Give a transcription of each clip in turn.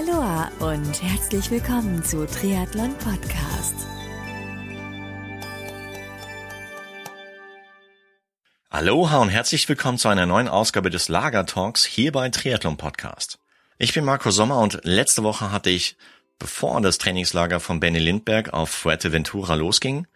Aloha und herzlich willkommen zu Triathlon Podcast. Aloha und herzlich willkommen zu einer neuen Ausgabe des Lager Talks hier bei Triathlon Podcast. Ich bin Marco Sommer und letzte Woche hatte ich, bevor das Trainingslager von Benny Lindberg auf Fuerteventura losging,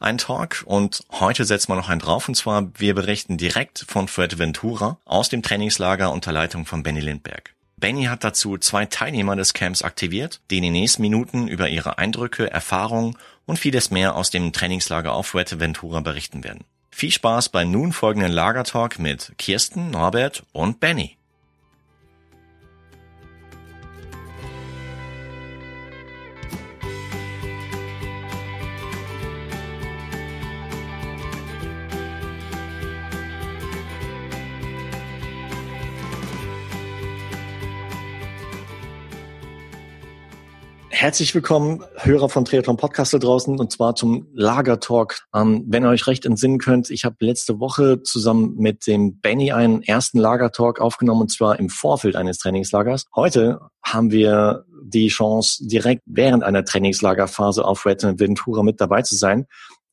einen Talk und heute setzen wir noch einen drauf und zwar wir berichten direkt von Fuerteventura aus dem Trainingslager unter Leitung von Benny Lindberg. Benny hat dazu zwei Teilnehmer des Camps aktiviert, die in den nächsten Minuten über ihre Eindrücke, Erfahrungen und vieles mehr aus dem Trainingslager auf Fuerteventura berichten werden. Viel Spaß beim nun folgenden Lagertalk mit Kirsten, Norbert und Benny. Herzlich willkommen, Hörer von Triathlon Podcast da draußen, und zwar zum Lagertalk. Ähm, wenn ihr euch recht entsinnen könnt, ich habe letzte Woche zusammen mit dem Benny einen ersten Lagertalk aufgenommen, und zwar im Vorfeld eines Trainingslagers. Heute haben wir die Chance, direkt während einer Trainingslagerphase auf Red Ventura mit dabei zu sein.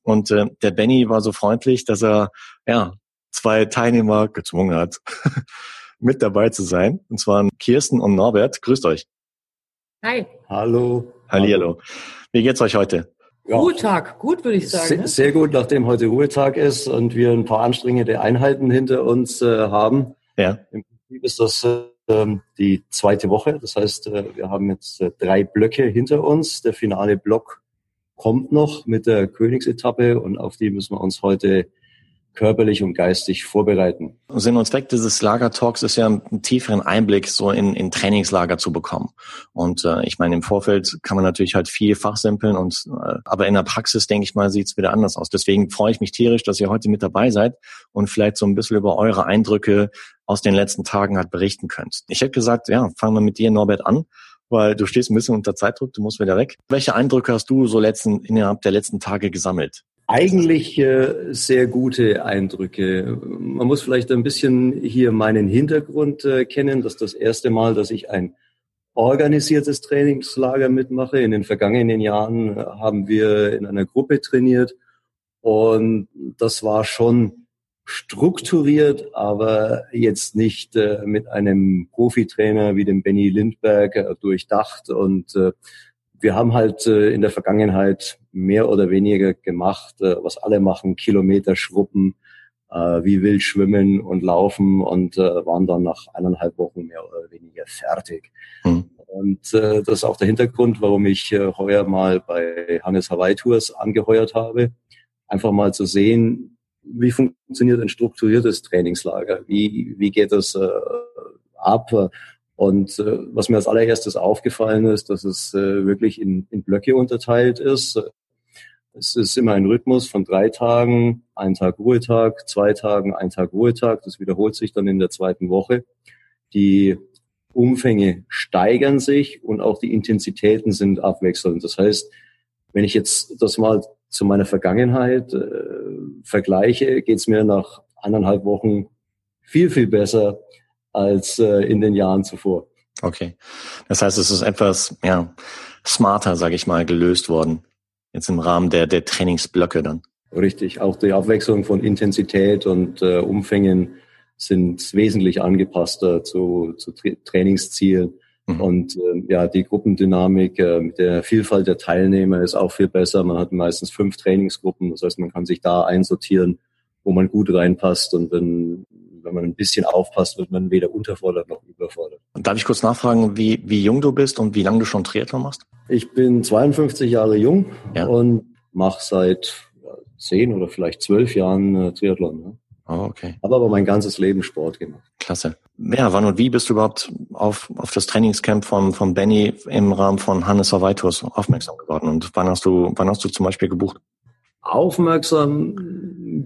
Und äh, der Benny war so freundlich, dass er ja zwei Teilnehmer gezwungen hat, mit dabei zu sein. Und zwar Kirsten und Norbert. Grüßt euch. Hi. Hallo. Hallihallo. Wie geht's euch heute? Ja. Ruhetag, gut würde ich sagen. Sehr, ne? sehr, gut, nachdem heute Ruhetag ist und wir ein paar anstrengende Einheiten hinter uns äh, haben. Ja. Im Prinzip ist das äh, die zweite Woche. Das heißt, äh, wir haben jetzt äh, drei Blöcke hinter uns. Der finale Block kommt noch mit der Königsetappe und auf die müssen wir uns heute körperlich und geistig vorbereiten. Sinn und Zweck dieses Lagertalks ist ja einen tieferen Einblick so in, in Trainingslager zu bekommen. Und äh, ich meine, im Vorfeld kann man natürlich halt viel fachsimpeln und äh, aber in der Praxis, denke ich mal, sieht es wieder anders aus. Deswegen freue ich mich tierisch, dass ihr heute mit dabei seid und vielleicht so ein bisschen über eure Eindrücke aus den letzten Tagen halt berichten könnt. Ich hätte gesagt, ja, fangen wir mit dir, Norbert, an weil du stehst ein bisschen unter Zeitdruck, du musst wieder weg. Welche Eindrücke hast du so letzten, innerhalb der letzten Tage gesammelt? Eigentlich äh, sehr gute Eindrücke. Man muss vielleicht ein bisschen hier meinen Hintergrund äh, kennen. Das ist das erste Mal, dass ich ein organisiertes Trainingslager mitmache. In den vergangenen Jahren äh, haben wir in einer Gruppe trainiert und das war schon strukturiert, aber jetzt nicht äh, mit einem Profitrainer wie dem Benny Lindberg äh, durchdacht und äh, wir haben halt äh, in der Vergangenheit mehr oder weniger gemacht, äh, was alle machen, Kilometer schruppen, äh, wie wild schwimmen und laufen und äh, waren dann nach eineinhalb Wochen mehr oder weniger fertig. Mhm. Und äh, das ist auch der Hintergrund, warum ich äh, heuer mal bei Hannes Hawaii Tours angeheuert habe. Einfach mal zu sehen, wie funktioniert ein strukturiertes Trainingslager? Wie, wie geht das äh, ab? Und äh, was mir als allererstes aufgefallen ist, dass es äh, wirklich in, in Blöcke unterteilt ist. Es ist immer ein Rhythmus von drei Tagen, ein Tag Ruhetag, zwei Tagen, ein Tag Ruhetag. Das wiederholt sich dann in der zweiten Woche. Die Umfänge steigern sich und auch die Intensitäten sind abwechselnd. Das heißt, wenn ich jetzt das mal zu meiner Vergangenheit äh, vergleiche, geht es mir nach eineinhalb Wochen viel, viel besser als äh, in den Jahren zuvor. Okay. Das heißt, es ist etwas ja, smarter, sage ich mal, gelöst worden. Jetzt im Rahmen der, der Trainingsblöcke dann. Richtig. Auch die Abwechslung von Intensität und äh, Umfängen sind wesentlich angepasster zu, zu Tra Trainingszielen. Mhm. Und äh, ja, die Gruppendynamik äh, mit der Vielfalt der Teilnehmer ist auch viel besser. Man hat meistens fünf Trainingsgruppen. Das heißt, man kann sich da einsortieren, wo man gut reinpasst. Und wenn wenn man ein bisschen aufpasst, wird man weder unterfordert noch überfordert. Und darf ich kurz nachfragen, wie, wie jung du bist und wie lange du schon Triathlon machst? Ich bin 52 Jahre jung ja. und mache seit zehn oder vielleicht zwölf Jahren äh, Triathlon. Ne? Oh, okay. Habe aber mein ganzes Leben Sport gemacht. Klasse. Ja, wann und wie bist du überhaupt auf, auf das Trainingscamp von, von Benny im Rahmen von Hannes Hawaii-Tours aufmerksam geworden? Und wann hast du, wann hast du zum Beispiel gebucht? Aufmerksam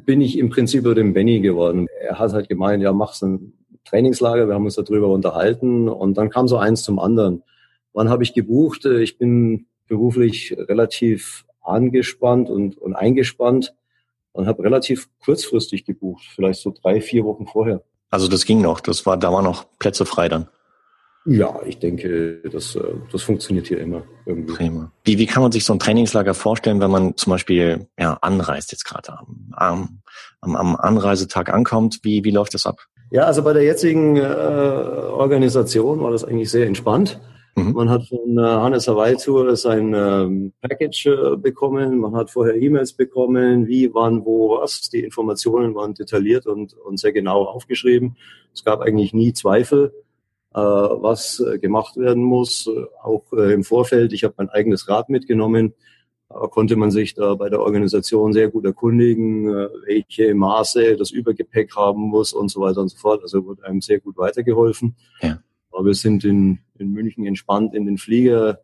bin ich im Prinzip über den Benny geworden. Er hat halt gemeint, ja, mach's ein Trainingslager, wir haben uns darüber unterhalten und dann kam so eins zum anderen. Wann habe ich gebucht? Ich bin beruflich relativ angespannt und, und eingespannt und habe relativ kurzfristig gebucht, vielleicht so drei, vier Wochen vorher. Also das ging noch, das war, da waren noch Plätze frei dann. Ja, ich denke, das, äh, das funktioniert hier immer irgendwie. Prima. Wie, wie kann man sich so ein Trainingslager vorstellen, wenn man zum Beispiel ja, anreist jetzt gerade am, am, am Anreisetag ankommt? Wie, wie läuft das ab? Ja, also bei der jetzigen äh, Organisation war das eigentlich sehr entspannt. Mhm. Man hat von äh, Hannes Hawaii Tour sein ähm, Package äh, bekommen. Man hat vorher E-Mails bekommen, wie, wann, wo, was. Die Informationen waren detailliert und, und sehr genau aufgeschrieben. Es gab eigentlich nie Zweifel, was äh, gemacht werden muss. Auch äh, im Vorfeld. Ich habe mein eigenes Rad mitgenommen. Konnte man sich da bei der Organisation sehr gut erkundigen, äh, welche Maße das Übergepäck haben muss und so weiter und so fort. Also wurde einem sehr gut weitergeholfen. Ja. Aber wir sind in, in München entspannt in den Flieger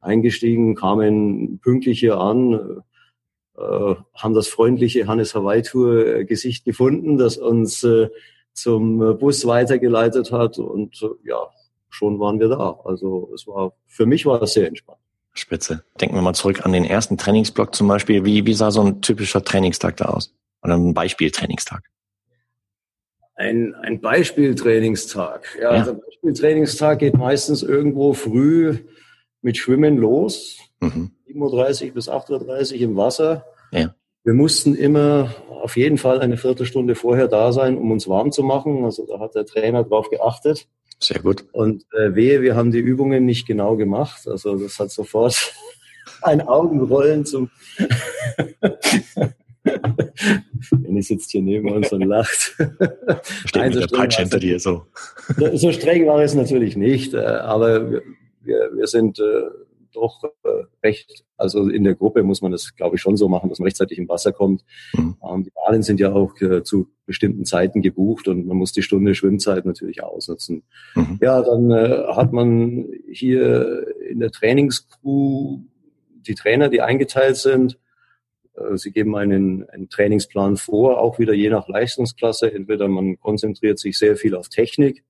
eingestiegen, kamen pünktlich hier an, äh, haben das freundliche Hannes Hawaii Tour äh, Gesicht gefunden, das uns äh, zum Bus weitergeleitet hat und äh, ja, schon waren wir da. Also es war, für mich war das sehr entspannt. Spitze. Denken wir mal zurück an den ersten Trainingsblock zum Beispiel. Wie, wie sah so ein typischer Trainingstag da aus? Oder ein Beispieltrainingstag? Ein, ein Beispieltrainingstag. Ja, ja. Also Beispieltrainingstag geht meistens irgendwo früh mit Schwimmen los. Mhm. 7.30 Uhr bis 8.30 Uhr im Wasser. Ja. Wir mussten immer auf jeden Fall eine Viertelstunde vorher da sein, um uns warm zu machen. Also da hat der Trainer drauf geachtet. Sehr gut. Und äh, wehe, wir haben die Übungen nicht genau gemacht. Also das hat sofort ein Augenrollen zum Benny sitzt hier neben uns und lacht. Nein, so Peitsche hinter dir so. so streng war es natürlich nicht, äh, aber wir, wir sind äh, doch äh, recht, also in der Gruppe muss man das, glaube ich, schon so machen, dass man rechtzeitig im Wasser kommt. Mhm. Ähm, die Bahnen sind ja auch zu bestimmten Zeiten gebucht und man muss die Stunde Schwimmzeit natürlich ausnutzen. Mhm. Ja, dann hat man hier in der Trainingscrew die Trainer, die eingeteilt sind, äh, sie geben einen, einen Trainingsplan vor, auch wieder je nach Leistungsklasse. Entweder man konzentriert sich sehr viel auf Technik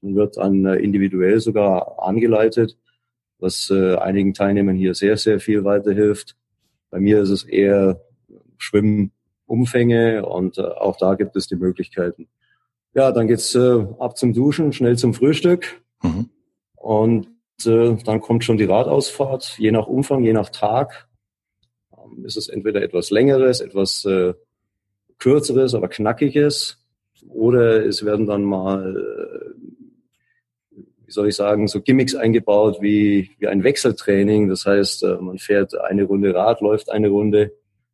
und wird dann äh, individuell sogar angeleitet, was äh, einigen Teilnehmern hier sehr, sehr viel weiterhilft. Bei mir ist es eher Schwimmumfänge und äh, auch da gibt es die Möglichkeiten. Ja, dann geht's äh, ab zum Duschen, schnell zum Frühstück mhm. und äh, dann kommt schon die Radausfahrt, je nach Umfang, je nach Tag ist es entweder etwas längeres, etwas äh, kürzeres, aber knackiges, oder es werden dann mal, äh, soll ich sagen, so Gimmicks eingebaut wie, wie ein Wechseltraining. Das heißt, äh, man fährt eine Runde Rad, läuft eine Runde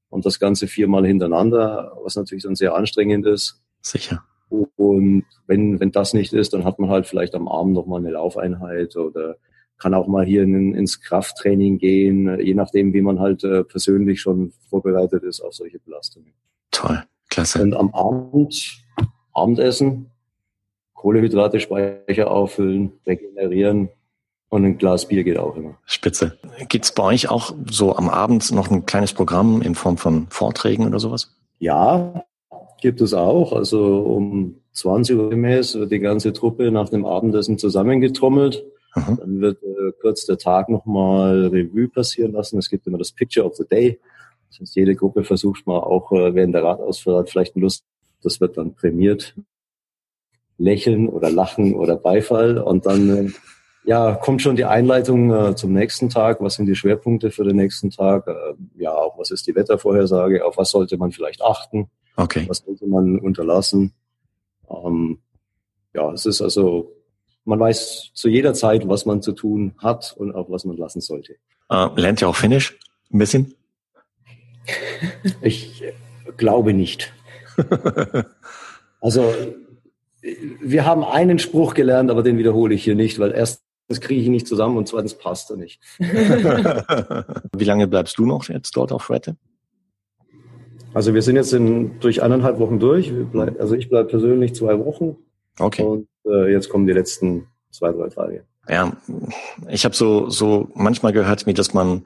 und das Ganze viermal hintereinander, was natürlich dann sehr anstrengend ist. Sicher. Und wenn, wenn das nicht ist, dann hat man halt vielleicht am Abend nochmal eine Laufeinheit oder kann auch mal hier in, ins Krafttraining gehen, je nachdem, wie man halt äh, persönlich schon vorbereitet ist auf solche Belastungen. Toll, klasse. Und am Abend Abendessen, Kohlehydrate, Speicher auffüllen, regenerieren und ein Glas Bier geht auch immer. Spitze. Gibt's bei euch auch so am Abend noch ein kleines Programm in Form von Vorträgen oder sowas? Ja, gibt es auch. Also um 20 Uhr gemäß wird die ganze Truppe nach dem Abendessen zusammengetrommelt Aha. Dann wird äh, kurz der Tag nochmal Revue passieren lassen. Es gibt immer das Picture of the Day. Das heißt, jede Gruppe versucht mal auch äh, während der Radausfahrt vielleicht Lust. Das wird dann prämiert. Lächeln oder Lachen oder Beifall. Und dann äh, ja, kommt schon die Einleitung äh, zum nächsten Tag. Was sind die Schwerpunkte für den nächsten Tag? Äh, ja, auch was ist die Wettervorhersage? Auf was sollte man vielleicht achten? Okay. Was sollte man unterlassen? Ähm, ja, es ist also man weiß zu jeder Zeit, was man zu tun hat und auch was man lassen sollte. Äh, lernt ihr auch Finnisch? Ein bisschen? Ich glaube nicht. also wir haben einen Spruch gelernt, aber den wiederhole ich hier nicht, weil erstens kriege ich ihn nicht zusammen und zweitens passt er nicht. Wie lange bleibst du noch jetzt dort auf Rette? Also wir sind jetzt in, durch eineinhalb Wochen durch. Bleib, also ich bleibe persönlich zwei Wochen. Okay. Und äh, jetzt kommen die letzten zwei, drei Tage. Ja, ich habe so, so manchmal gehört, dass man,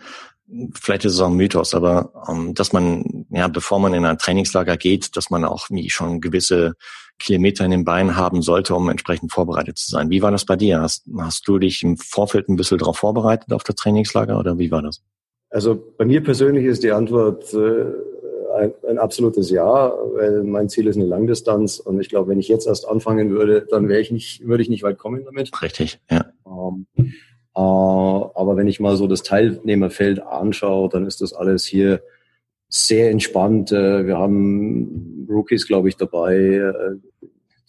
vielleicht ist es auch ein Mythos, aber um, ähm, dass man, ja, bevor man in ein Trainingslager geht, dass man auch wie schon gewisse Kilometer in den Beinen haben sollte, um entsprechend vorbereitet zu sein. Wie war das bei dir? Hast, hast du dich im Vorfeld ein bisschen darauf vorbereitet auf das Trainingslager oder wie war das? Also bei mir persönlich ist die Antwort äh, ein, ein absolutes Ja, weil mein Ziel ist eine Langdistanz und ich glaube, wenn ich jetzt erst anfangen würde, dann wäre ich nicht, würde ich nicht weit kommen damit. Richtig, ja. Ähm, äh, aber wenn ich mal so das Teilnehmerfeld anschaue, dann ist das alles hier sehr entspannt. Äh, wir haben Rookies, glaube ich, dabei, äh,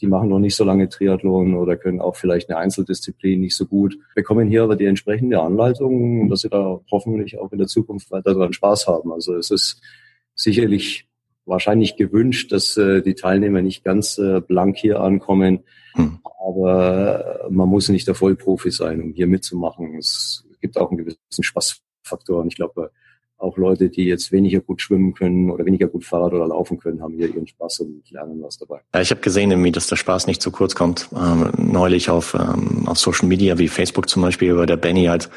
die machen noch nicht so lange Triathlon oder können auch vielleicht eine Einzeldisziplin nicht so gut, bekommen hier aber die entsprechende Anleitung, dass sie da hoffentlich auch in der Zukunft weiter dran Spaß haben. Also es ist sicherlich wahrscheinlich gewünscht, dass äh, die Teilnehmer nicht ganz äh, blank hier ankommen. Hm. Aber man muss nicht der Vollprofi sein, um hier mitzumachen. Es gibt auch einen gewissen Spaßfaktor. Und ich glaube, auch Leute, die jetzt weniger gut schwimmen können oder weniger gut Fahrrad oder laufen können, haben hier ihren Spaß und lernen was dabei. Ja, ich habe gesehen, irgendwie, dass der Spaß nicht zu kurz kommt. Ähm, neulich auf, ähm, auf Social Media wie Facebook zum Beispiel, über der Benny halt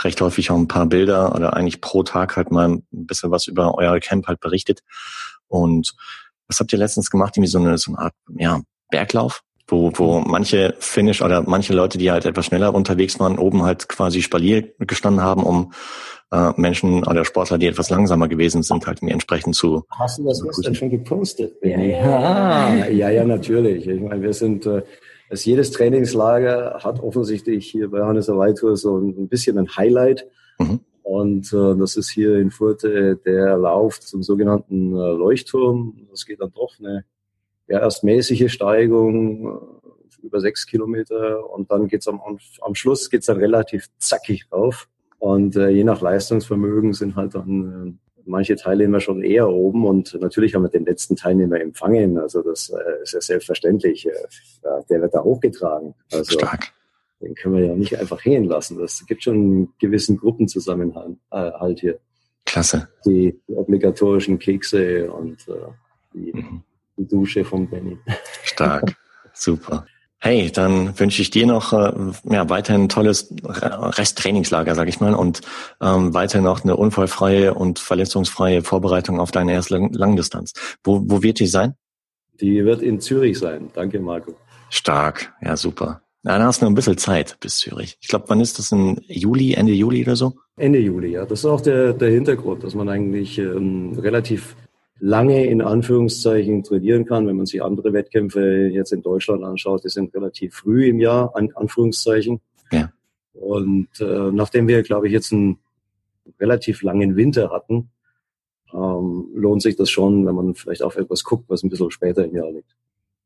recht häufig auch ein paar Bilder oder eigentlich pro Tag halt mal ein bisschen was über euer Camp halt berichtet. Und was habt ihr letztens gemacht? Irgendwie so eine, so eine Art ja, Berglauf? Wo, wo manche Finish oder manche Leute, die halt etwas schneller unterwegs waren, oben halt quasi Spalier gestanden haben, um äh, Menschen oder Sportler, die etwas langsamer gewesen sind, halt mir entsprechend zu. Hast du das gestern schon gepostet? Ja, ja, ja, ja, natürlich. Ich meine, wir sind, äh, es, jedes Trainingslager hat offensichtlich hier bei Hannes Aweitur so ein bisschen ein Highlight. Mhm. Und äh, das ist hier in Furte der Lauf zum sogenannten äh, Leuchtturm. Das geht dann doch eine ja, erst mäßige Steigung äh, über sechs Kilometer und dann geht's am, am Schluss geht's dann relativ zackig rauf. Und äh, je nach Leistungsvermögen sind halt dann äh, manche Teilnehmer schon eher oben und natürlich haben wir den letzten Teilnehmer empfangen. Also das äh, ist ja selbstverständlich. Äh, der wird da hochgetragen. Also Stark. Den können wir ja nicht einfach hängen lassen. Das gibt schon einen gewissen Gruppenzusammenhalt äh, halt hier. Klasse. Die, die obligatorischen Kekse und äh, die, mhm. Die Dusche von Benny. Stark. Super. Hey, dann wünsche ich dir noch äh, ja, weiterhin ein tolles Resttrainingslager, sag ich mal, und ähm, weiter noch eine unfallfreie und verletzungsfreie Vorbereitung auf deine erste Langdistanz. Wo, wo wird die sein? Die wird in Zürich sein. Danke, Marco. Stark, ja super. Dann hast du noch ein bisschen Zeit bis Zürich. Ich glaube, wann ist das? In Juli, Ende Juli oder so? Ende Juli, ja. Das ist auch der, der Hintergrund, dass man eigentlich ähm, relativ lange in Anführungszeichen trainieren kann. Wenn man sich andere Wettkämpfe jetzt in Deutschland anschaut, die sind relativ früh im Jahr, an Anführungszeichen. Ja. Und äh, nachdem wir, glaube ich, jetzt einen relativ langen Winter hatten, ähm, lohnt sich das schon, wenn man vielleicht auf etwas guckt, was ein bisschen später im Jahr liegt.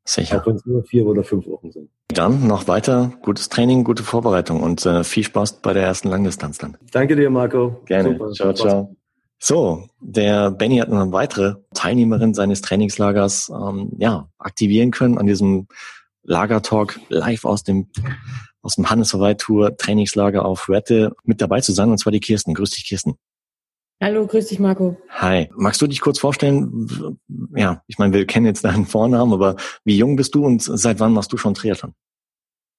Sicher. Auch wenn es nur vier oder fünf Wochen sind. Dann noch weiter gutes Training, gute Vorbereitung und äh, viel Spaß bei der ersten Langdistanz dann. Danke dir, Marco. Gerne. Super, ciao, ciao. So, der Benny hat noch eine weitere Teilnehmerin seines Trainingslagers ähm, ja, aktivieren können an diesem Lagertalk live aus dem aus dem Hannes Tour Trainingslager auf Rette mit dabei zu sein, und zwar die Kirsten. Grüß dich, Kirsten. Hallo, grüß dich, Marco. Hi. Magst du dich kurz vorstellen? Ja, ich meine, wir kennen jetzt deinen Vornamen, aber wie jung bist du und seit wann machst du schon Triathlon?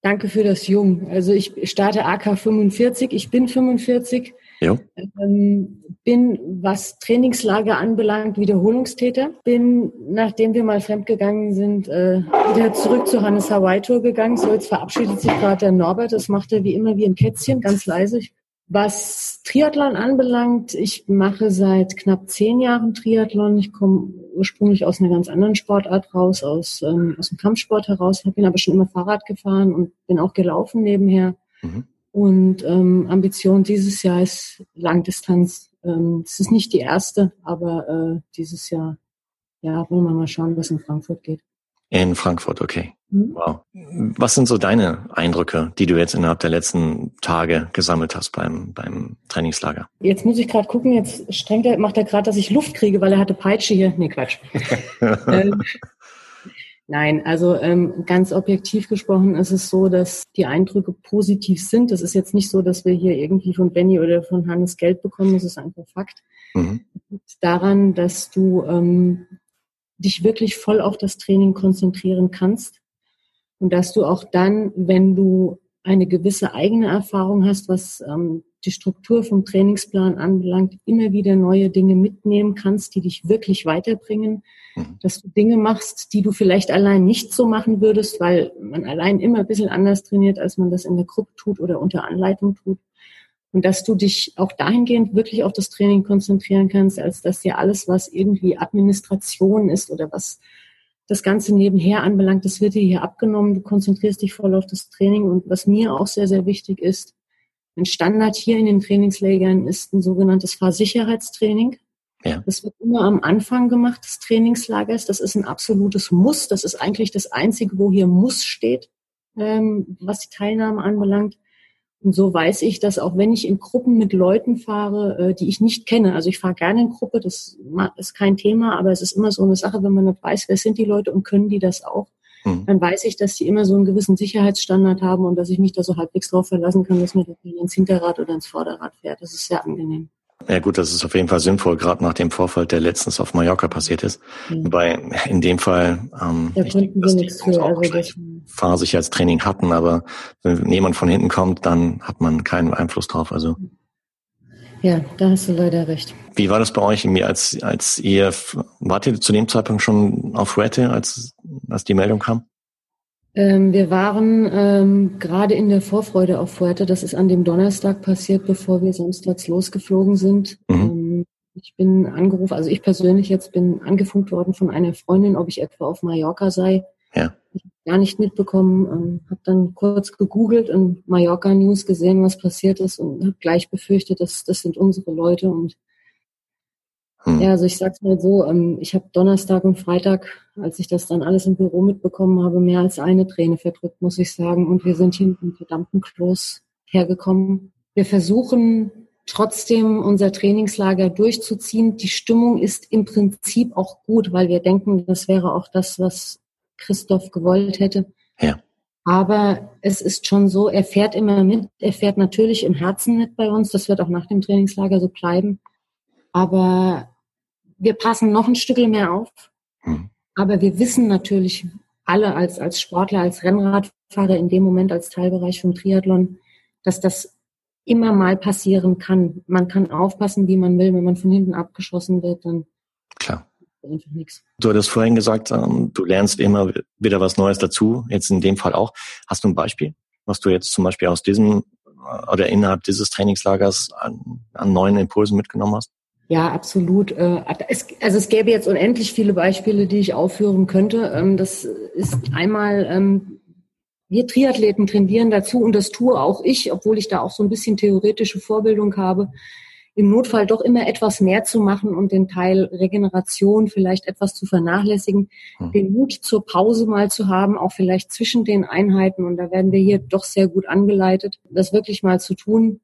Danke für das Jung. Also ich starte AK 45, ich bin 45 ja. Ähm, bin, was Trainingslager anbelangt, Wiederholungstäter. Bin, nachdem wir mal fremdgegangen sind, äh, wieder zurück zu Hannes Hawaii Tour gegangen. So, jetzt verabschiedet sich gerade der Norbert. Das macht er wie immer wie ein Kätzchen, ganz leise. Was Triathlon anbelangt, ich mache seit knapp zehn Jahren Triathlon. Ich komme ursprünglich aus einer ganz anderen Sportart raus, aus, ähm, aus dem Kampfsport heraus, bin aber schon immer Fahrrad gefahren und bin auch gelaufen nebenher. Mhm. Und ähm, Ambition dieses Jahr ist Langdistanz. Ähm, es ist nicht die erste, aber äh, dieses Jahr, ja, wollen wir mal schauen, was in Frankfurt geht. In Frankfurt, okay. Mhm. Wow. Was sind so deine Eindrücke, die du jetzt innerhalb der letzten Tage gesammelt hast beim, beim Trainingslager? Jetzt muss ich gerade gucken, jetzt strengt er, macht er gerade, dass ich Luft kriege, weil er hatte Peitsche hier. Nee, Quatsch. ähm, Nein, also ähm, ganz objektiv gesprochen ist es so, dass die Eindrücke positiv sind. Es ist jetzt nicht so, dass wir hier irgendwie von Benny oder von Hannes Geld bekommen. Das ist einfach Fakt. Mhm. Daran, dass du ähm, dich wirklich voll auf das Training konzentrieren kannst und dass du auch dann, wenn du eine gewisse eigene Erfahrung hast, was ähm, die Struktur vom Trainingsplan anbelangt, immer wieder neue Dinge mitnehmen kannst, die dich wirklich weiterbringen, mhm. dass du Dinge machst, die du vielleicht allein nicht so machen würdest, weil man allein immer ein bisschen anders trainiert, als man das in der Gruppe tut oder unter Anleitung tut. Und dass du dich auch dahingehend wirklich auf das Training konzentrieren kannst, als dass dir alles, was irgendwie Administration ist oder was das Ganze nebenher anbelangt, das wird dir hier abgenommen. Du konzentrierst dich voll auf das Training. Und was mir auch sehr, sehr wichtig ist, ein Standard hier in den Trainingslägern ist ein sogenanntes Fahrsicherheitstraining. Ja. Das wird immer am Anfang gemacht des Trainingslagers. Das ist ein absolutes Muss. Das ist eigentlich das Einzige, wo hier Muss steht, ähm, was die Teilnahme anbelangt. Und so weiß ich, dass auch wenn ich in Gruppen mit Leuten fahre, äh, die ich nicht kenne, also ich fahre gerne in Gruppe, das ist kein Thema, aber es ist immer so eine Sache, wenn man nicht weiß, wer sind die Leute und können die das auch, mhm. dann weiß ich, dass die immer so einen gewissen Sicherheitsstandard haben und dass ich mich da so halbwegs drauf verlassen kann, dass mir das ins Hinterrad oder ins Vorderrad fährt. Das ist sehr angenehm. Ja gut, das ist auf jeden Fall sinnvoll, gerade nach dem Vorfall, der letztens auf Mallorca passiert ist. Mhm. Wobei in dem Fall ähm, da konnten wir nichts für. Also das Fahrsicherheitstraining hatten, aber wenn jemand von hinten kommt, dann hat man keinen Einfluss drauf. Also ja, da hast du leider recht. Wie war das bei euch, als, als ihr, wart ihr zu dem Zeitpunkt schon auf Fuerte, als, als die Meldung kam? Ähm, wir waren ähm, gerade in der Vorfreude auf Fuerte. Das ist an dem Donnerstag passiert, bevor wir samstags losgeflogen sind. Mhm. Ähm, ich bin angerufen, also ich persönlich jetzt bin angefunkt worden von einer Freundin, ob ich etwa auf Mallorca sei. Ja. Ich habe gar nicht mitbekommen, ähm, habe dann kurz gegoogelt und Mallorca News gesehen, was passiert ist und habe gleich befürchtet, dass das sind unsere Leute und hm. Ja, also ich sag's mal so, ähm, ich habe Donnerstag und Freitag, als ich das dann alles im Büro mitbekommen habe, mehr als eine Träne verdrückt, muss ich sagen. Und wir sind hier mit einem verdammten Kloß hergekommen. Wir versuchen trotzdem unser Trainingslager durchzuziehen. Die Stimmung ist im Prinzip auch gut, weil wir denken, das wäre auch das, was Christoph gewollt hätte. Ja. Aber es ist schon so, er fährt immer mit. Er fährt natürlich im Herzen mit bei uns. Das wird auch nach dem Trainingslager so bleiben. Aber wir passen noch ein Stück mehr auf. Mhm. Aber wir wissen natürlich alle als, als Sportler, als Rennradfahrer in dem Moment als Teilbereich vom Triathlon, dass das immer mal passieren kann. Man kann aufpassen, wie man will. Wenn man von hinten abgeschossen wird, dann Klar. einfach nichts. Du hattest vorhin gesagt, ähm, du lernst immer wieder was Neues dazu. Jetzt in dem Fall auch. Hast du ein Beispiel, was du jetzt zum Beispiel aus diesem äh, oder innerhalb dieses Trainingslagers an, an neuen Impulsen mitgenommen hast? Ja, absolut. Äh, also es gäbe jetzt unendlich viele Beispiele, die ich aufführen könnte. Ähm, das ist einmal, ähm, wir Triathleten trainieren dazu und das tue auch ich, obwohl ich da auch so ein bisschen theoretische Vorbildung habe, im Notfall doch immer etwas mehr zu machen und den Teil Regeneration vielleicht etwas zu vernachlässigen, hm. den Mut zur Pause mal zu haben, auch vielleicht zwischen den Einheiten. Und da werden wir hier doch sehr gut angeleitet, das wirklich mal zu tun.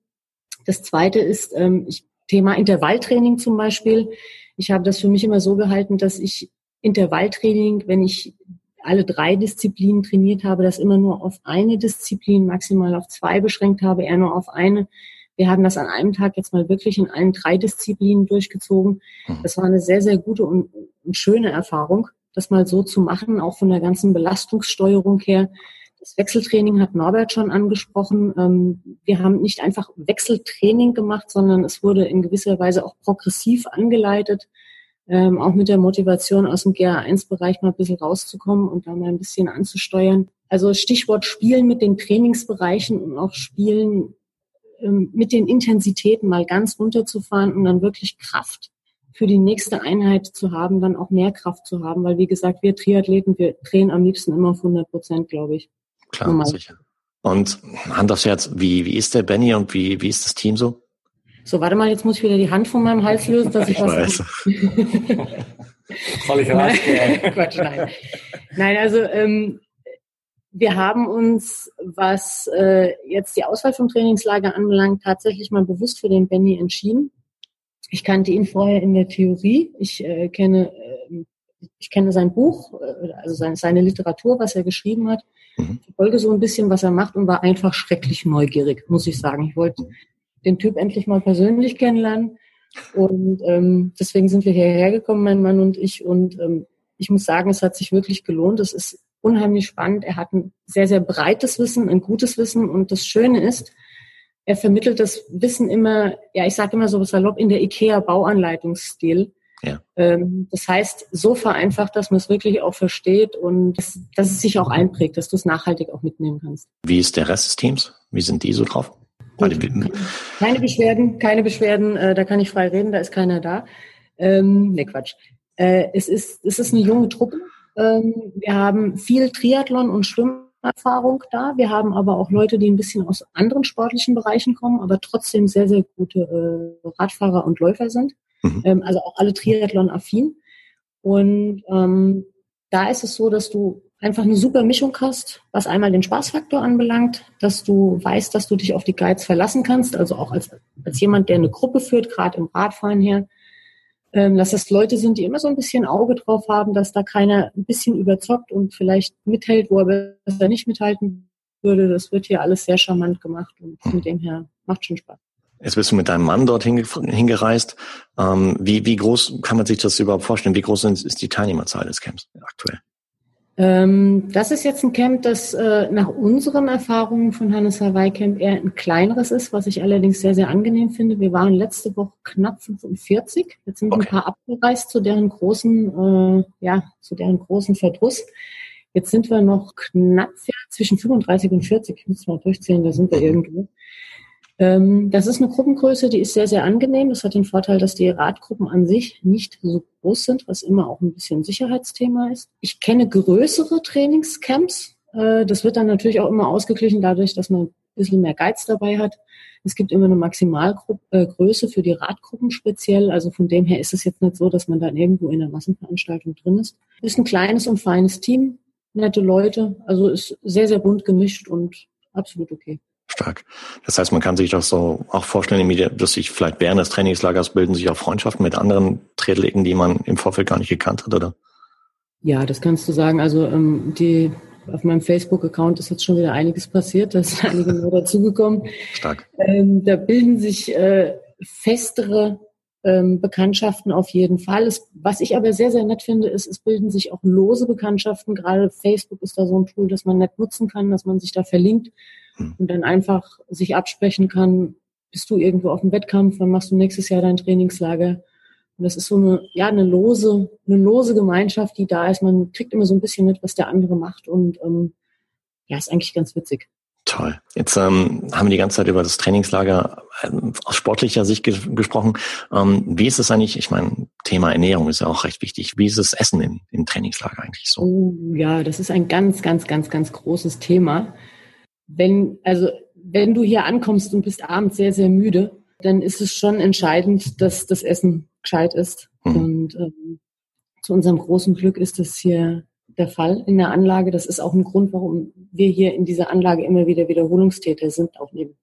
Das Zweite ist, ähm, ich Thema Intervalltraining zum Beispiel. Ich habe das für mich immer so gehalten, dass ich Intervalltraining, wenn ich alle drei Disziplinen trainiert habe, das immer nur auf eine Disziplin, maximal auf zwei beschränkt habe, eher nur auf eine. Wir haben das an einem Tag jetzt mal wirklich in allen drei Disziplinen durchgezogen. Hm. Das war eine sehr, sehr gute und schöne Erfahrung, das mal so zu machen, auch von der ganzen Belastungssteuerung her. Das Wechseltraining hat Norbert schon angesprochen. Ähm, wir haben nicht einfach Wechseltraining gemacht, sondern es wurde in gewisser Weise auch progressiv angeleitet, ähm, auch mit der Motivation aus dem GA1-Bereich mal ein bisschen rauszukommen und da mal ein bisschen anzusteuern. Also Stichwort Spielen mit den Trainingsbereichen und auch Spielen ähm, mit den Intensitäten mal ganz runterzufahren und dann wirklich Kraft für die nächste Einheit zu haben, dann auch mehr Kraft zu haben, weil wie gesagt, wir Triathleten, wir drehen am liebsten immer auf 100 Prozent, glaube ich. Klar, Normal. sicher. Und Hand aufs Herz, wie, wie ist der Benny und wie, wie ist das Team so? So, warte mal, jetzt muss ich wieder die Hand von meinem Hals lösen, dass ich, ich was. Weiß. Soll ich raus? Quatsch, nein. Nein, also ähm, wir haben uns, was äh, jetzt die Auswahl vom Trainingslager anbelangt, tatsächlich mal bewusst für den Benny entschieden. Ich kannte ihn vorher in der Theorie. Ich äh, kenne, ich kenne sein Buch, äh, also seine, seine Literatur, was er geschrieben hat. Mhm. Ich folge so ein bisschen, was er macht und war einfach schrecklich neugierig, muss ich sagen. Ich wollte den Typ endlich mal persönlich kennenlernen. Und ähm, deswegen sind wir hierher gekommen, mein Mann und ich. Und ähm, ich muss sagen, es hat sich wirklich gelohnt. Es ist unheimlich spannend. Er hat ein sehr, sehr breites Wissen, ein gutes Wissen. Und das Schöne ist, er vermittelt das Wissen immer, ja, ich sage immer so salopp, in der IKEA-Bauanleitungsstil. Ja. Ähm, das heißt, so vereinfacht, dass man es wirklich auch versteht und dass, dass es sich auch einprägt, dass du es nachhaltig auch mitnehmen kannst. Wie ist der Rest des Teams? Wie sind die so drauf? Keine Beschwerden, keine Beschwerden, äh, da kann ich frei reden, da ist keiner da. Ähm, ne, Quatsch. Äh, es, ist, es ist eine junge Truppe. Ähm, wir haben viel Triathlon und Schwimmerfahrung da. Wir haben aber auch Leute, die ein bisschen aus anderen sportlichen Bereichen kommen, aber trotzdem sehr, sehr gute äh, Radfahrer und Läufer sind. Mhm. Ähm, also auch alle Triathlon-affin. Und ähm, da ist es so, dass du einfach eine super Mischung hast, was einmal den Spaßfaktor anbelangt, dass du weißt, dass du dich auf die Guides verlassen kannst, also auch als, als jemand, der eine Gruppe führt, gerade im Radfahren her, ähm, dass das Leute sind, die immer so ein bisschen Auge drauf haben, dass da keiner ein bisschen überzockt und vielleicht mithält, wo er besser nicht mithalten würde. Das wird hier alles sehr charmant gemacht und von dem her macht schon Spaß. Jetzt bist du mit deinem Mann dort hingereist. Ähm, wie, wie groß kann man sich das überhaupt vorstellen? Wie groß ist die Teilnehmerzahl des Camps aktuell? Ähm, das ist jetzt ein Camp, das äh, nach unseren Erfahrungen von Hannes Hawaii Camp eher ein kleineres ist, was ich allerdings sehr, sehr angenehm finde. Wir waren letzte Woche knapp 45. Jetzt sind okay. ein paar abgereist zu deren großen, äh, ja, zu deren großen Verdruss. Jetzt sind wir noch knapp ja, zwischen 35 und 40. Ich muss mal durchzählen, da sind wir irgendwo. Ähm, das ist eine Gruppengröße, die ist sehr, sehr angenehm. Das hat den Vorteil, dass die Radgruppen an sich nicht so groß sind, was immer auch ein bisschen Sicherheitsthema ist. Ich kenne größere Trainingscamps. Äh, das wird dann natürlich auch immer ausgeglichen dadurch, dass man ein bisschen mehr Geiz dabei hat. Es gibt immer eine Maximalgröße äh, für die Radgruppen speziell. Also von dem her ist es jetzt nicht so, dass man dann irgendwo in einer Massenveranstaltung drin ist. Ist ein kleines und feines Team, nette Leute. Also ist sehr, sehr bunt gemischt und absolut okay. Stark. Das heißt, man kann sich das so auch vorstellen, dass sich vielleicht während des Trainingslagers bilden sich auch Freundschaften mit anderen Triathleten, die man im Vorfeld gar nicht gekannt hat, oder? Ja, das kannst du sagen. Also ähm, die auf meinem Facebook-Account ist jetzt schon wieder einiges passiert, da sind einige neu dazugekommen. Stark. Ähm, da bilden sich äh, festere ähm, Bekanntschaften auf jeden Fall. Es, was ich aber sehr, sehr nett finde, ist, es bilden sich auch lose Bekanntschaften. Gerade Facebook ist da so ein Tool, das man nett nutzen kann, dass man sich da verlinkt. Und dann einfach sich absprechen kann, bist du irgendwo auf dem Wettkampf, wann machst du nächstes Jahr dein Trainingslager? Und das ist so eine, ja, eine lose, eine lose Gemeinschaft, die da ist. Man kriegt immer so ein bisschen mit, was der andere macht und ähm, ja, ist eigentlich ganz witzig. Toll. Jetzt ähm, haben wir die ganze Zeit über das Trainingslager ähm, aus sportlicher Sicht ge gesprochen. Ähm, wie ist es eigentlich? Ich meine, Thema Ernährung ist ja auch recht wichtig. Wie ist das Essen im, im Trainingslager eigentlich so? Oh, ja, das ist ein ganz, ganz, ganz, ganz großes Thema wenn, also wenn du hier ankommst und bist abends sehr, sehr müde, dann ist es schon entscheidend, dass das Essen gescheit ist. Mhm. Und ähm, zu unserem großen Glück ist das hier der Fall in der Anlage. Das ist auch ein Grund, warum wir hier in dieser Anlage immer wieder Wiederholungstäter sind, auch neben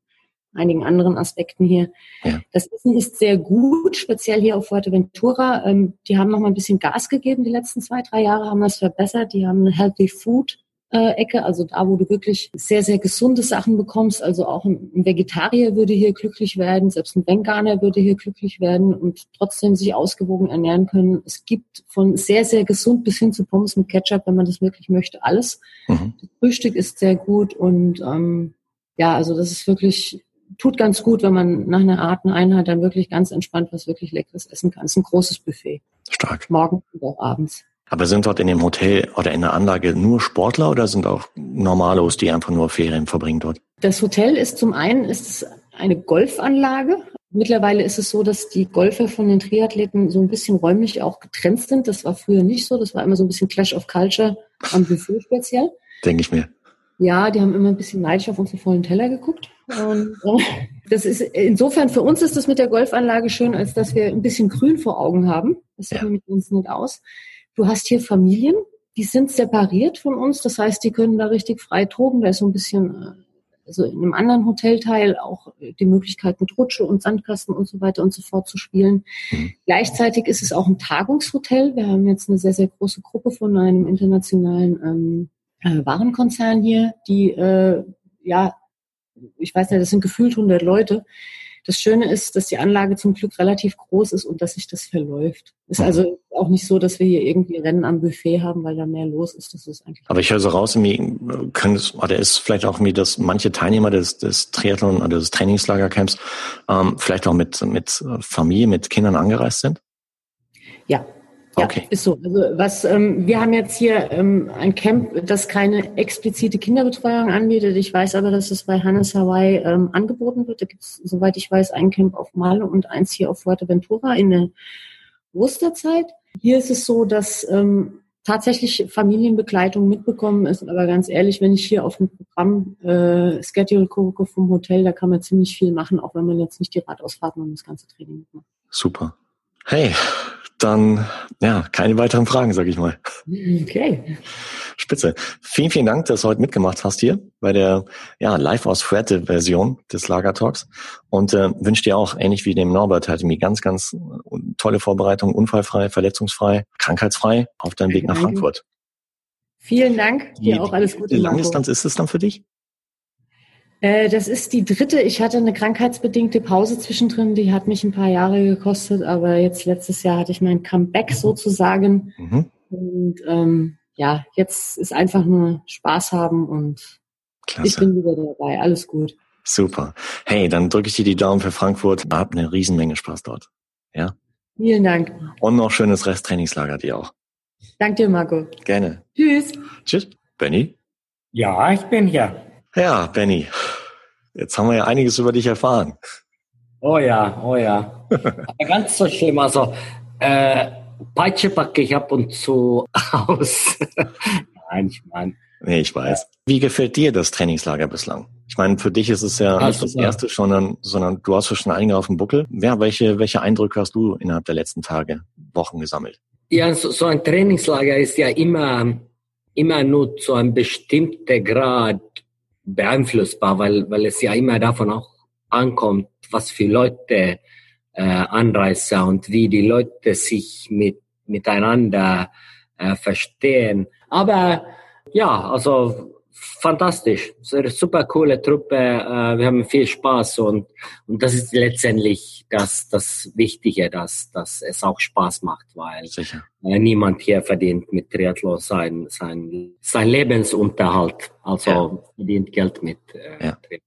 einigen anderen Aspekten hier. Ja. Das Essen ist sehr gut, speziell hier auf Fuerteventura. Ähm, die haben noch mal ein bisschen Gas gegeben die letzten zwei, drei Jahre, haben das verbessert. Die haben eine Healthy Food Ecke, also da, wo du wirklich sehr, sehr gesunde Sachen bekommst. Also auch ein, Vegetarier würde hier glücklich werden, selbst ein Veganer würde hier glücklich werden und trotzdem sich ausgewogen ernähren können. Es gibt von sehr, sehr gesund bis hin zu Pommes mit Ketchup, wenn man das wirklich möchte, alles. Mhm. Das Frühstück ist sehr gut und ähm, ja, also das ist wirklich tut ganz gut, wenn man nach einer Art eine Einheit dann wirklich ganz entspannt was wirklich Leckeres essen kann. Es ist ein großes Buffet. Stark. Morgen und auch abends. Aber sind dort in dem Hotel oder in der Anlage nur Sportler oder sind auch Normalos, die einfach nur Ferien verbringen dort? Das Hotel ist zum einen ist es eine Golfanlage. Mittlerweile ist es so, dass die Golfer von den Triathleten so ein bisschen räumlich auch getrennt sind. Das war früher nicht so. Das war immer so ein bisschen Clash of Culture am Buffet speziell. Denke ich mir. Ja, die haben immer ein bisschen neidisch auf unsere vollen Teller geguckt. Und, äh, das ist insofern für uns ist das mit der Golfanlage schön, als dass wir ein bisschen Grün vor Augen haben. Das sieht ja. mit uns nicht aus. Du hast hier Familien, die sind separiert von uns, das heißt, die können da richtig frei toben. Da ist so ein bisschen, äh, also in einem anderen Hotelteil auch die Möglichkeit mit Rutsche und Sandkasten und so weiter und so fort zu spielen. Mhm. Gleichzeitig ist es auch ein Tagungshotel. Wir haben jetzt eine sehr, sehr große Gruppe von einem internationalen ähm, äh, Warenkonzern hier, die, äh, ja, ich weiß nicht, das sind gefühlt 100 Leute, das Schöne ist, dass die Anlage zum Glück relativ groß ist und dass sich das verläuft. Ist also auch nicht so, dass wir hier irgendwie Rennen am Buffet haben, weil da mehr los ist. Das ist eigentlich. Aber ich höre so raus, können es, oder ist vielleicht auch mir, dass manche Teilnehmer des, des Triathlon oder des Trainingslagercamps ähm, vielleicht auch mit, mit Familie, mit Kindern angereist sind? Ja, ja, okay. ist so. Also was ähm, wir haben jetzt hier ähm, ein Camp, das keine explizite Kinderbetreuung anbietet. Ich weiß aber, dass es bei Hannes Hawaii ähm, angeboten wird. Da gibt es, soweit ich weiß, ein Camp auf Male und eins hier auf Fuerteventura in der Osterzeit. Hier ist es so, dass ähm, tatsächlich Familienbegleitung mitbekommen ist, aber ganz ehrlich, wenn ich hier auf dem Programm äh, Schedule gucke vom Hotel, da kann man ziemlich viel machen, auch wenn man jetzt nicht die Radausfahrten und das ganze Training macht. Super. Hey, dann ja, keine weiteren Fragen, sag ich mal. Okay. Spitze. Vielen, vielen Dank, dass du heute mitgemacht hast hier bei der ja, Live aus Fuerte Version des Lagertalks und äh, wünsche dir auch, ähnlich wie dem Norbert, halt mir ganz, ganz tolle Vorbereitung, unfallfrei, verletzungsfrei, krankheitsfrei auf deinem Weg nach. Frankfurt. Vielen Dank. Dir auch alles Gute. Wie. Langdistanz ist es dann für dich? Äh, das ist die dritte. Ich hatte eine krankheitsbedingte Pause zwischendrin, die hat mich ein paar Jahre gekostet, aber jetzt letztes Jahr hatte ich mein Comeback sozusagen. Mhm. Und ähm, ja, jetzt ist einfach nur Spaß haben und ich Klasse. bin wieder dabei. Alles gut. Super. Hey, dann drücke ich dir die Daumen für Frankfurt. Hab eine Riesenmenge Spaß dort. Ja. Vielen Dank. Und noch schönes Resttrainingslager dir auch. Danke dir, Marco. Gerne. Tschüss. Tschüss. Benny? Ja, ich bin hier. Ja, Benny. Jetzt haben wir ja einiges über dich erfahren. Oh ja, oh ja. Aber ganz so schlimm. Also, äh, Peitsche packe ich ab und zu aus. Nein, ich meine, Nee, ich weiß. Wie gefällt dir das Trainingslager bislang? Ich meine, für dich ist es ja nicht das super. erste, sondern, sondern du hast ja schon einige auf dem Buckel. Ja, welche, welche Eindrücke hast du innerhalb der letzten Tage, Wochen gesammelt? ja, so, so ein Trainingslager ist ja immer, immer nur zu einem bestimmten Grad beeinflussbar, weil, weil es ja immer davon auch ankommt, was für Leute äh, anreisen und wie die Leute sich mit, miteinander äh, verstehen. Aber ja, also fantastisch. Es ist eine super coole Truppe. Äh, wir haben viel Spaß und, und das ist letztendlich das, das Wichtige, dass, dass es auch Spaß macht, weil Sicher. äh, niemand hier verdient mit Triathlon sein, sein, sein Lebensunterhalt. Also Ja. verdient Geld mit äh, Ja. Triathlon.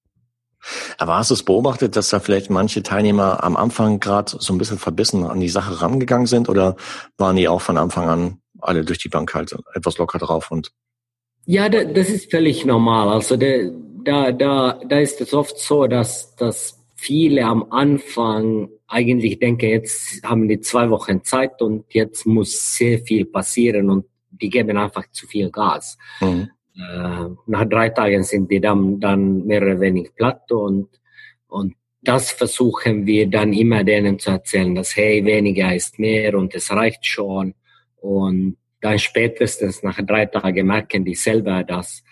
Aber hast du es beobachtet, dass da vielleicht manche Teilnehmer am Anfang gerade so ein bisschen verbissen an die Sache rangegangen sind oder waren die auch von Anfang an alle durch die Bank halt etwas locker drauf und Ja, da, das ist völlig normal. Also da, da, da, da ist es oft so, dass, dass viele am Anfang eigentlich denken, jetzt haben die zwei Wochen Zeit und jetzt muss sehr viel passieren und die geben einfach zu viel Gas. mhm. Äh, nach drei Tagen sind die dann, dann mehr oder weniger platt und, und das versuchen wir dann immer denen zu erzählen, dass hey, weniger ist mehr und es reicht schon. Und dann spätestens nach drei Tagen merken die selber das.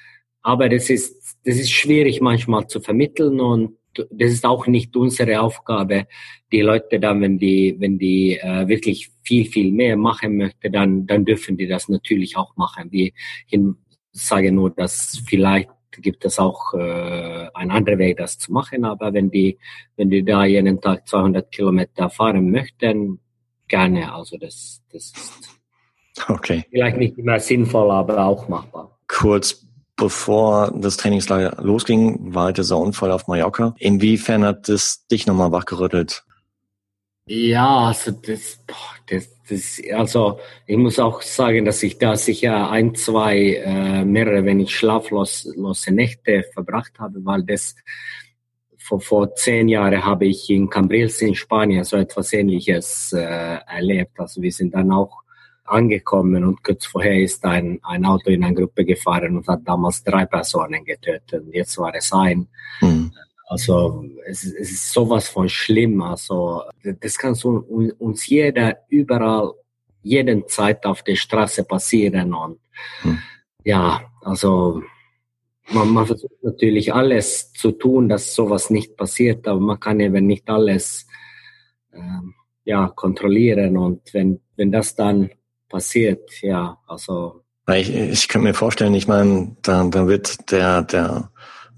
Aber das ist, das ist schwierig manchmal zu vermitteln und das ist auch nicht unsere Aufgabe, die Leute dann, wenn die, wenn die äh, wirklich viel, viel mehr machen möchten, dann, dann dürfen die das natürlich auch machen. Hin, sage nur, dass vielleicht gibt es auch äh, ein anderer Weg, das zu machen. Aber wenn die, wenn die da jeden Tag 200 Kilometer fahren möchten, gerne. Also das, das ist okay. vielleicht nicht immer sinnvoll, aber auch machbar. Kurz bevor das Trainingslager losging, war halt dieser Unfall auf Mallorca. Inwiefern hat das dich nochmal wachgerüttelt? Ja, also das, das, das, also ich muss auch sagen, dass ich da sicher ein, zwei, äh, mehrere, wenn ich schlaflose Nächte verbracht habe, weil das vor, vor zehn Jahren habe ich in Cambrils in Spanien so etwas Ähnliches äh, erlebt. Also wir sind dann auch angekommen und kurz vorher ist ein, ein Auto in eine Gruppe gefahren und hat damals drei Personen getötet. Und jetzt war es ein. Hm. Also es, ist- es ist sowas von schlimm. Also das kann so un- uns jeder überall, jeden Zeit auf der Straße passieren. Und Hm. ja, also man, man versucht natürlich alles zu tun, dass sowas nicht passiert, aber man kann eben nicht alles ähm, ja, kontrollieren. Und wenn, wenn das dann passiert, ja, also Weil ich, ich kann mir vorstellen, ich meine, da, da wird der, der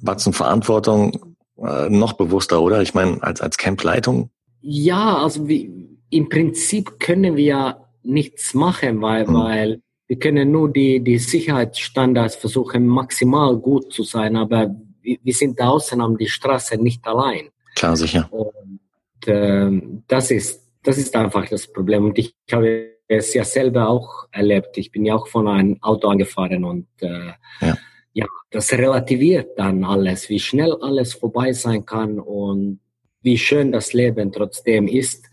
Batzen Verantwortung äh, noch bewusster, oder? Ich meine, als, als Campleitung. Ja, also wie, im Prinzip können wir ja nichts machen, weil, Mhm. weil wir können nur die, die Sicherheitsstandards versuchen, maximal gut zu sein, aber wir, wir sind draußen an die Straße nicht allein. Klar, sicher. Und ähm, das ist das ist einfach das Problem. Und ich habe es ja selber auch erlebt. Ich bin ja auch von einem Auto angefahren und äh, Ja. ja, das relativiert dann alles, wie schnell alles vorbei sein kann und wie schön das Leben trotzdem ist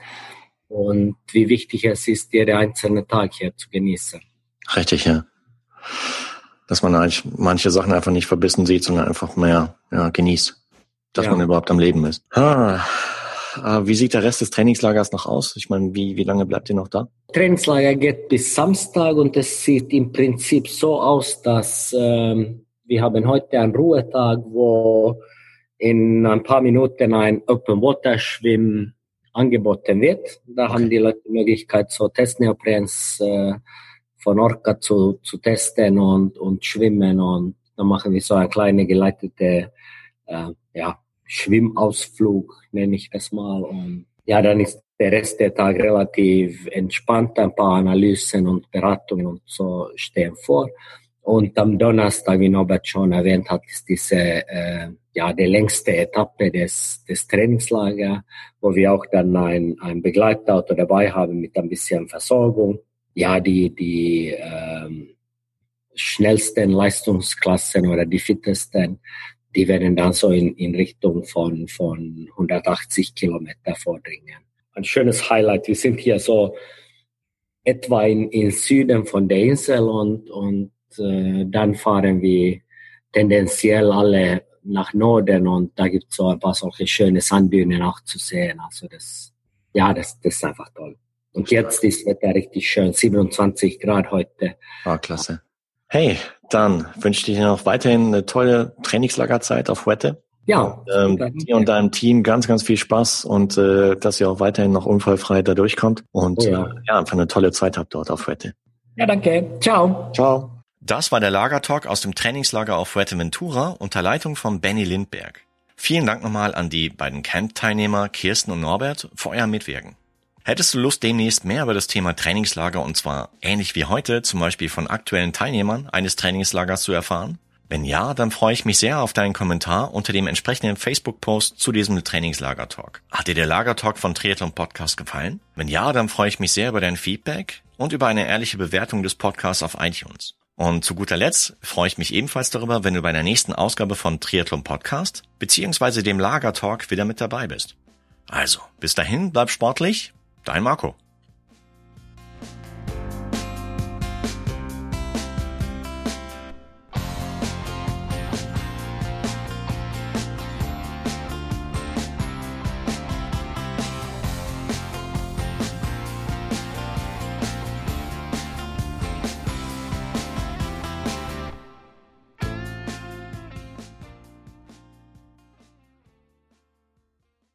und wie wichtig es ist, jeden einzelnen Tag hier zu genießen. Richtig, ja. Dass man eigentlich manche Sachen einfach nicht verbissen sieht, sondern einfach mehr ja, genießt, dass ja. man überhaupt am Leben ist. Ah, wie sieht der Rest des Trainingslagers noch aus? Ich meine, wie, wie lange bleibt ihr noch da? Trainingslager geht bis Samstag und es sieht im Prinzip so aus, dass ähm, wir haben heute einen Ruhetag, wo in ein paar Minuten ein Open Water Schwimm angeboten wird. Da okay. haben die Leute die Möglichkeit, so Testneoprens äh, von Orca zu, zu testen und, und schwimmen und dann machen wir so eine kleine geleitete äh, ja, Schwimmausflug, nenne ich das mal. Und ja, dann ist der Rest der Tag relativ entspannt. Ein paar Analysen und Beratungen und so stehen vor. Und am Donnerstag, wie Norbert schon erwähnt hat, ist diese äh, ja die längste Etappe des, des Trainingslagers, wo wir auch dann ein, ein Begleitauto dabei haben mit ein bisschen Versorgung. Ja, die die ähm, schnellsten Leistungsklassen oder die fittesten, die werden dann so in, in Richtung von von 180 Kilometer vordringen. Ein schönes Highlight. Wir sind hier so etwa in, in Süden von der Insel und und äh, dann fahren wir tendenziell alle nach Norden und da gibt es so ein paar solche schöne Sandbühnen auch zu sehen. Also das, ja, das, das ist einfach toll. Und jetzt ist Wetter richtig schön, 27 Grad heute. Ah, klasse. Hey, dann wünsche ich dir noch weiterhin eine tolle Trainingslagerzeit auf Wette. Ja. Ähm, dir und deinem Team ganz, ganz viel Spaß und äh, dass ihr auch weiterhin noch unfallfrei da durchkommt und oh ja. Äh, ja, einfach eine tolle Zeit habt dort auf Wette. Ja, danke. Ciao. Ciao. Das war der Lagertalk aus dem Trainingslager auf Fuerteventura unter Leitung von Benny Lindberg. Vielen Dank nochmal an die beiden Camp-Teilnehmer Kirsten und Norbert für euer Mitwirken. Hättest du Lust, demnächst mehr über das Thema Trainingslager und zwar ähnlich wie heute, zum Beispiel von aktuellen Teilnehmern eines Trainingslagers zu erfahren? Wenn ja, dann freue ich mich sehr auf deinen Kommentar unter dem entsprechenden Facebook-Post zu diesem Trainingslager-Talk. Hat dir der Lagertalk von Triathlon Podcast gefallen? Wenn ja, dann freue ich mich sehr über dein Feedback und über eine ehrliche Bewertung des Podcasts auf iTunes. Und zu guter Letzt freue ich mich ebenfalls darüber, wenn du bei der nächsten Ausgabe von Triathlon Podcast beziehungsweise dem Lager Talk wieder mit dabei bist. Also, bis dahin, bleib sportlich, dein Marco.